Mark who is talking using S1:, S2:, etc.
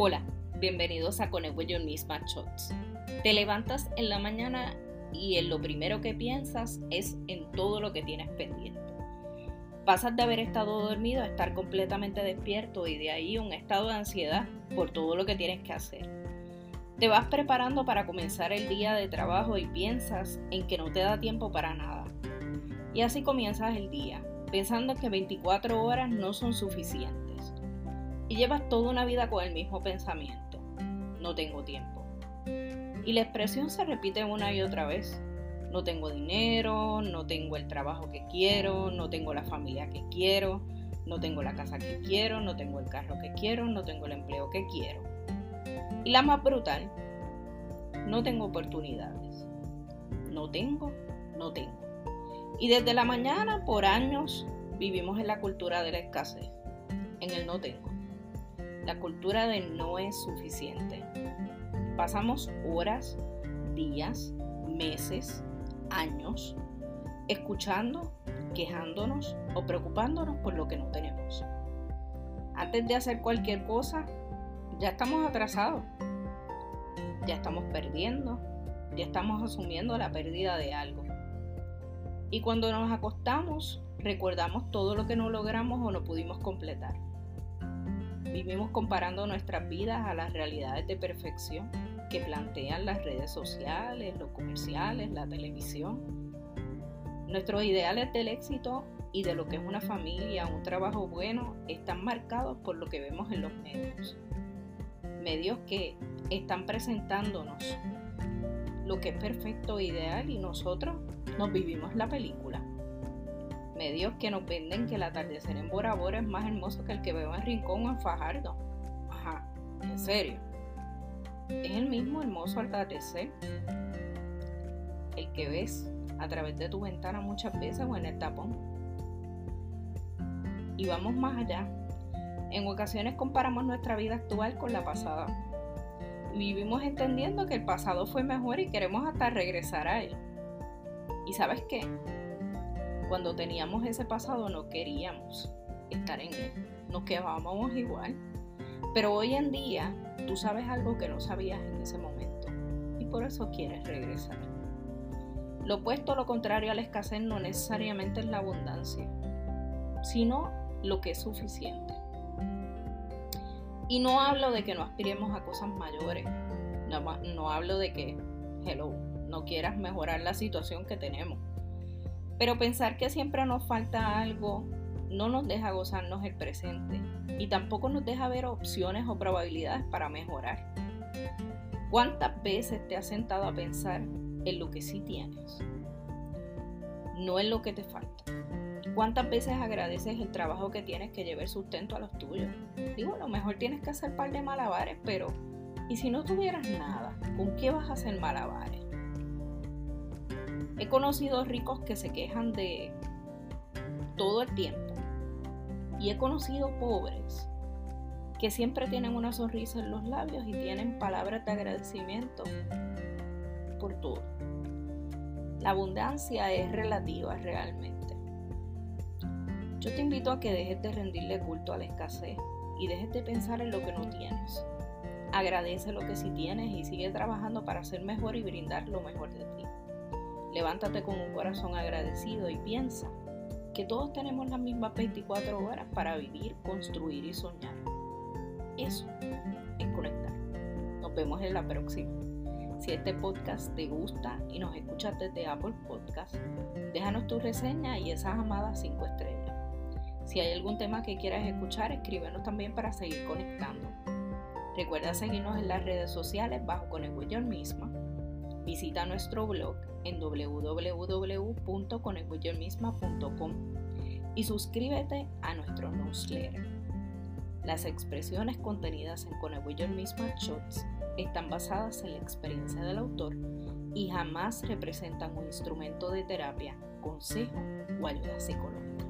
S1: Hola, bienvenidos a Connect with Shots. Te levantas en la mañana y en lo primero que piensas es en todo lo que tienes pendiente. Pasas de haber estado dormido a estar completamente despierto y de ahí un estado de ansiedad por todo lo que tienes que hacer. Te vas preparando para comenzar el día de trabajo y piensas en que no te da tiempo para nada. Y así comienzas el día, pensando que 24 horas no son suficientes llevas toda una vida con el mismo pensamiento. No tengo tiempo. Y la expresión se repite una y otra vez. No tengo dinero, no tengo el trabajo que quiero, no tengo la familia que quiero, no tengo la casa que quiero, no tengo el carro que quiero, no tengo el empleo que quiero. Y la más brutal, no tengo oportunidades. No tengo, no tengo. Y desde la mañana, por años, vivimos en la cultura de la escasez, en el no tengo. La cultura de no es suficiente. Pasamos horas, días, meses, años escuchando, quejándonos o preocupándonos por lo que no tenemos. Antes de hacer cualquier cosa, ya estamos atrasados. Ya estamos perdiendo, ya estamos asumiendo la pérdida de algo. Y cuando nos acostamos, recordamos todo lo que no logramos o no pudimos completar. Vivimos comparando nuestras vidas a las realidades de perfección que plantean las redes sociales, los comerciales, la televisión. Nuestros ideales del éxito y de lo que es una familia, un trabajo bueno, están marcados por lo que vemos en los medios. Medios que están presentándonos lo que es perfecto e ideal y nosotros nos vivimos la película medios que nos venden que el atardecer en Bora Bora es más hermoso que el que veo en Rincón o en Fajardo. Ajá, en serio. Es el mismo hermoso atardecer el que ves a través de tu ventana muchas veces o en el tapón. Y vamos más allá. En ocasiones comparamos nuestra vida actual con la pasada. vivimos entendiendo que el pasado fue mejor y queremos hasta regresar a él. ¿Y sabes qué? Cuando teníamos ese pasado no queríamos estar en él, nos quedábamos igual. Pero hoy en día tú sabes algo que no sabías en ese momento y por eso quieres regresar. Lo opuesto, lo contrario a la escasez no necesariamente es la abundancia, sino lo que es suficiente. Y no hablo de que no aspiremos a cosas mayores, no, no hablo de que, hello, no quieras mejorar la situación que tenemos pero pensar que siempre nos falta algo no nos deja gozarnos el presente y tampoco nos deja ver opciones o probabilidades para mejorar. ¿Cuántas veces te has sentado a pensar en lo que sí tienes? No en lo que te falta. ¿Cuántas veces agradeces el trabajo que tienes que llevar sustento a los tuyos? Digo, a lo mejor tienes que hacer par de malabares, pero ¿y si no tuvieras nada? ¿Con qué vas a hacer malabares? He conocido ricos que se quejan de todo el tiempo. Y he conocido pobres que siempre tienen una sonrisa en los labios y tienen palabras de agradecimiento por todo. La abundancia es relativa realmente. Yo te invito a que dejes de rendirle culto a la escasez y dejes de pensar en lo que no tienes. Agradece lo que sí tienes y sigue trabajando para ser mejor y brindar lo mejor de ti. Levántate con un corazón agradecido y piensa que todos tenemos las mismas 24 horas para vivir, construir y soñar. Eso es conectar. Nos vemos en la próxima. Si este podcast te gusta y nos escuchas desde Apple Podcast, déjanos tu reseña y esas amadas 5 estrellas. Si hay algún tema que quieras escuchar, escríbenos también para seguir conectando. Recuerda seguirnos en las redes sociales bajo Conectar Misma Visita nuestro blog en www.conectwithyourmisma.com y suscríbete a nuestro newsletter. Las expresiones contenidas en Connect Misma Shots están basadas en la experiencia del autor y jamás representan un instrumento de terapia, consejo o ayuda psicológica.